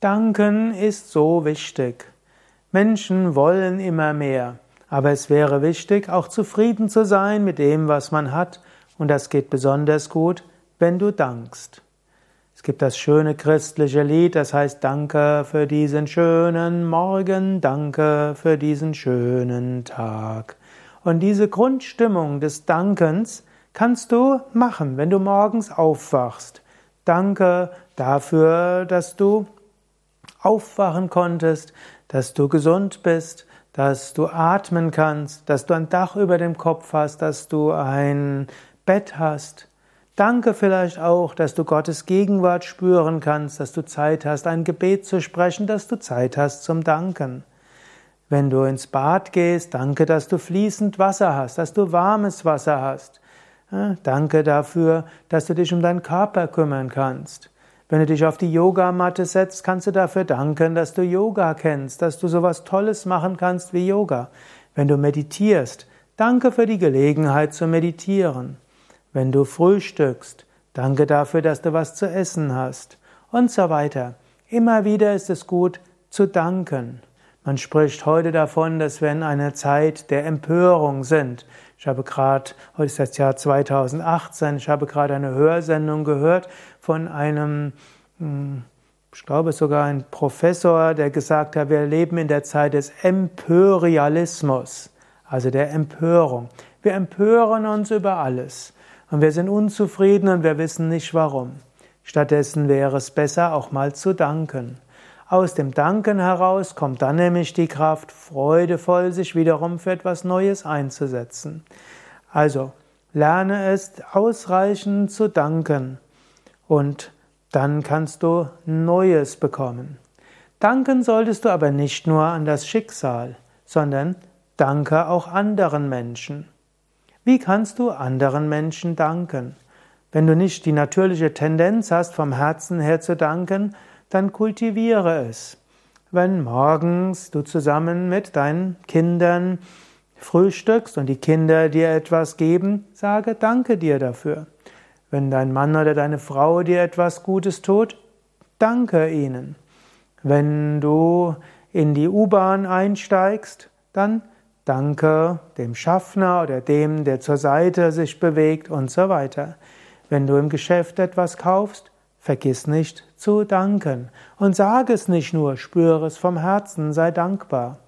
Danken ist so wichtig. Menschen wollen immer mehr, aber es wäre wichtig, auch zufrieden zu sein mit dem, was man hat, und das geht besonders gut, wenn du dankst. Es gibt das schöne christliche Lied, das heißt Danke für diesen schönen Morgen, danke für diesen schönen Tag. Und diese Grundstimmung des Dankens kannst du machen, wenn du morgens aufwachst. Danke dafür, dass du aufwachen konntest, dass du gesund bist, dass du atmen kannst, dass du ein Dach über dem Kopf hast, dass du ein Bett hast. Danke vielleicht auch, dass du Gottes Gegenwart spüren kannst, dass du Zeit hast, ein Gebet zu sprechen, dass du Zeit hast zum Danken. Wenn du ins Bad gehst, danke, dass du fließend Wasser hast, dass du warmes Wasser hast. Danke dafür, dass du dich um deinen Körper kümmern kannst. Wenn du dich auf die Yogamatte setzt, kannst du dafür danken, dass du Yoga kennst, dass du sowas Tolles machen kannst wie Yoga. Wenn du meditierst, danke für die Gelegenheit zu meditieren. Wenn du frühstückst, danke dafür, dass du was zu essen hast und so weiter. Immer wieder ist es gut zu danken. Man spricht heute davon, dass wir in einer Zeit der Empörung sind. Ich habe gerade, heute ist das Jahr 2018, ich habe gerade eine Hörsendung gehört von einem, hm, ich glaube sogar ein Professor, der gesagt hat, wir leben in der Zeit des Empörialismus, also der Empörung. Wir empören uns über alles und wir sind unzufrieden und wir wissen nicht warum. Stattdessen wäre es besser, auch mal zu danken. Aus dem Danken heraus kommt dann nämlich die Kraft, freudevoll sich wiederum für etwas Neues einzusetzen. Also, lerne es ausreichend zu danken und dann kannst du Neues bekommen. Danken solltest du aber nicht nur an das Schicksal, sondern danke auch anderen Menschen. Wie kannst du anderen Menschen danken? Wenn du nicht die natürliche Tendenz hast, vom Herzen her zu danken, dann kultiviere es. Wenn morgens du zusammen mit deinen Kindern frühstückst und die Kinder dir etwas geben, sage Danke dir dafür. Wenn dein Mann oder deine Frau dir etwas Gutes tut, danke ihnen. Wenn du in die U-Bahn einsteigst, dann danke dem Schaffner oder dem, der zur Seite sich bewegt und so weiter. Wenn du im Geschäft etwas kaufst, Vergiss nicht zu danken und sage es nicht nur, spüre es vom Herzen, sei dankbar.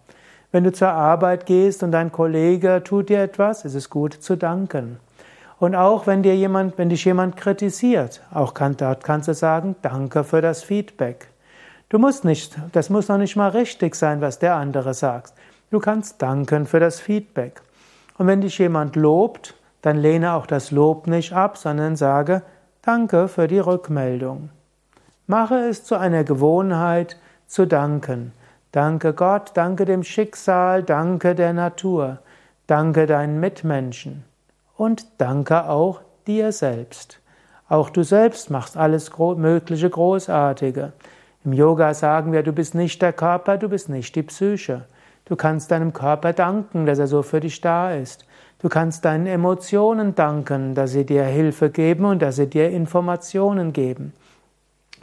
Wenn du zur Arbeit gehst und dein Kollege tut dir etwas, ist es gut zu danken. Und auch wenn dir jemand, wenn dich jemand kritisiert, auch kann, dort kannst du sagen, danke für das Feedback. Du musst nicht, das muss noch nicht mal richtig sein, was der andere sagt. Du kannst danken für das Feedback. Und wenn dich jemand lobt, dann lehne auch das Lob nicht ab, sondern sage, Danke für die Rückmeldung. Mache es zu einer Gewohnheit zu danken. Danke Gott, danke dem Schicksal, danke der Natur, danke deinen Mitmenschen und danke auch dir selbst. Auch du selbst machst alles Mögliche Großartige. Im Yoga sagen wir, du bist nicht der Körper, du bist nicht die Psyche. Du kannst deinem Körper danken, dass er so für dich da ist. Du kannst deinen Emotionen danken, dass sie dir Hilfe geben und dass sie dir Informationen geben.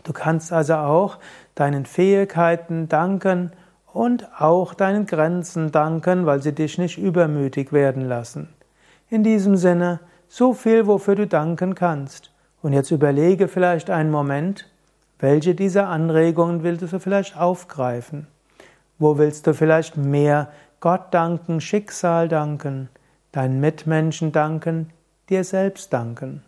Du kannst also auch deinen Fähigkeiten danken und auch deinen Grenzen danken, weil sie dich nicht übermütig werden lassen. In diesem Sinne, so viel, wofür du danken kannst. Und jetzt überlege vielleicht einen Moment, welche dieser Anregungen willst du vielleicht aufgreifen? Wo willst du vielleicht mehr Gott danken, Schicksal danken? Deinen Mitmenschen danken, dir selbst danken.